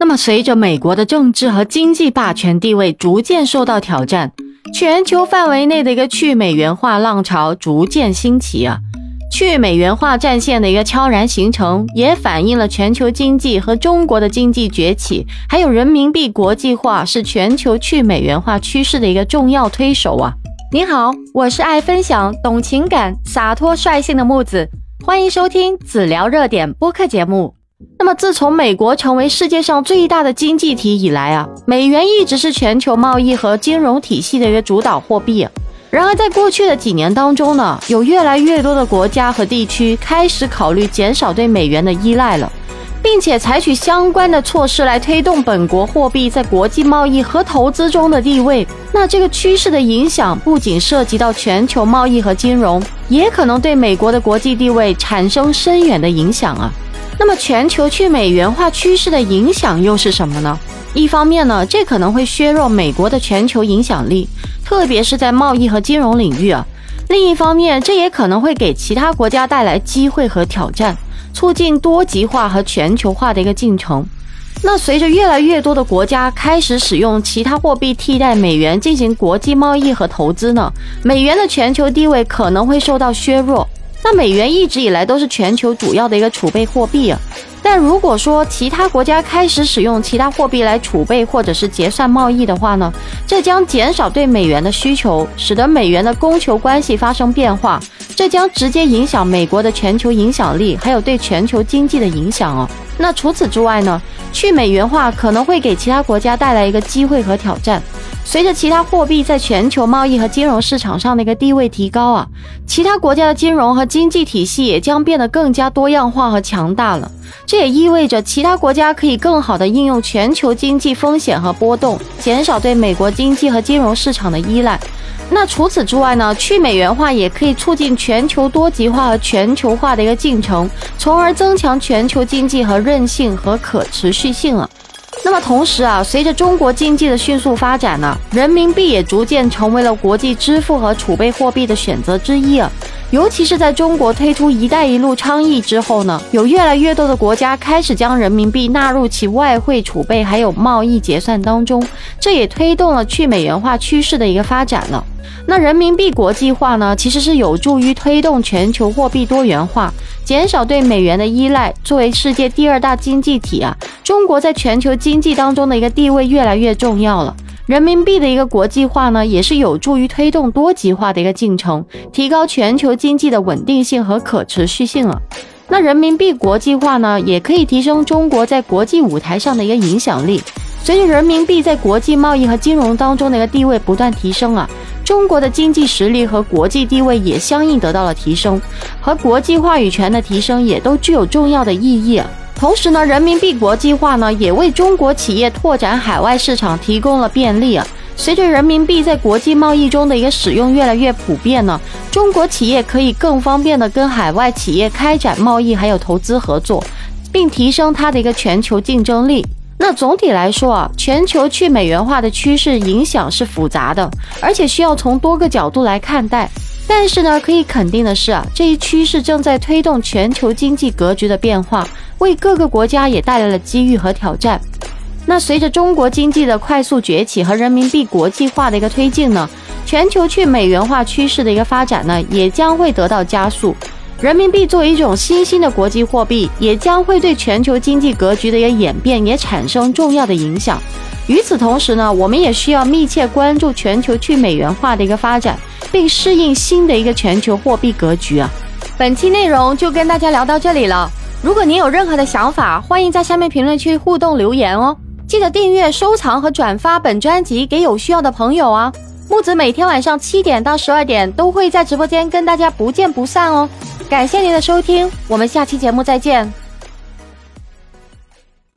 那么，随着美国的政治和经济霸权地位逐渐受到挑战，全球范围内的一个去美元化浪潮逐渐兴起啊。去美元化战线的一个悄然形成，也反映了全球经济和中国的经济崛起，还有人民币国际化是全球去美元化趋势的一个重要推手啊！你好，我是爱分享、懂情感、洒脱率性的木子，欢迎收听子聊热点播客节目。那么，自从美国成为世界上最大的经济体以来啊，美元一直是全球贸易和金融体系的一个主导货币。然而，在过去的几年当中呢，有越来越多的国家和地区开始考虑减少对美元的依赖了，并且采取相关的措施来推动本国货币在国际贸易和投资中的地位。那这个趋势的影响不仅涉及到全球贸易和金融，也可能对美国的国际地位产生深远的影响啊。那么，全球去美元化趋势的影响又是什么呢？一方面呢，这可能会削弱美国的全球影响力。特别是在贸易和金融领域啊，另一方面，这也可能会给其他国家带来机会和挑战，促进多极化和全球化的一个进程。那随着越来越多的国家开始使用其他货币替代美元进行国际贸易和投资呢，美元的全球地位可能会受到削弱。那美元一直以来都是全球主要的一个储备货币啊。但如果说其他国家开始使用其他货币来储备或者是结算贸易的话呢，这将减少对美元的需求，使得美元的供求关系发生变化，这将直接影响美国的全球影响力，还有对全球经济的影响哦。那除此之外呢，去美元化可能会给其他国家带来一个机会和挑战。随着其他货币在全球贸易和金融市场上的一个地位提高啊，其他国家的金融和经济体系也将变得更加多样化和强大了。这也意味着其他国家可以更好地应用全球经济风险和波动，减少对美国经济和金融市场的依赖。那除此之外呢？去美元化也可以促进全球多极化和全球化的一个进程，从而增强全球经济和韧性和可持续性了。那么同时啊，随着中国经济的迅速发展呢，人民币也逐渐成为了国际支付和储备货币的选择之一啊。尤其是在中国推出“一带一路”倡议之后呢，有越来越多的国家开始将人民币纳入其外汇储备还有贸易结算当中，这也推动了去美元化趋势的一个发展了。那人民币国际化呢，其实是有助于推动全球货币多元化，减少对美元的依赖。作为世界第二大经济体啊，中国在全球经济当中的一个地位越来越重要了。人民币的一个国际化呢，也是有助于推动多极化的一个进程，提高全球经济的稳定性和可持续性了。那人民币国际化呢，也可以提升中国在国际舞台上的一个影响力。随着人民币在国际贸易和金融当中的一个地位不断提升啊，中国的经济实力和国际地位也相应得到了提升，和国际话语权的提升也都具有重要的意义。同时呢，人民币国际化呢，也为中国企业拓展海外市场提供了便利啊。随着人民币在国际贸易中的一个使用越来越普遍呢，中国企业可以更方便的跟海外企业开展贸易还有投资合作，并提升它的一个全球竞争力。那总体来说啊，全球去美元化的趋势影响是复杂的，而且需要从多个角度来看待。但是呢，可以肯定的是啊，这一趋势正在推动全球经济格局的变化，为各个国家也带来了机遇和挑战。那随着中国经济的快速崛起和人民币国际化的一个推进呢，全球去美元化趋势的一个发展呢，也将会得到加速。人民币作为一种新兴的国际货币，也将会对全球经济格局的一个演变也产生重要的影响。与此同时呢，我们也需要密切关注全球去美元化的一个发展。并适应新的一个全球货币格局啊！本期内容就跟大家聊到这里了。如果您有任何的想法，欢迎在下面评论区互动留言哦。记得订阅、收藏和转发本专辑给有需要的朋友啊！木子每天晚上七点到十二点都会在直播间跟大家不见不散哦。感谢您的收听，我们下期节目再见。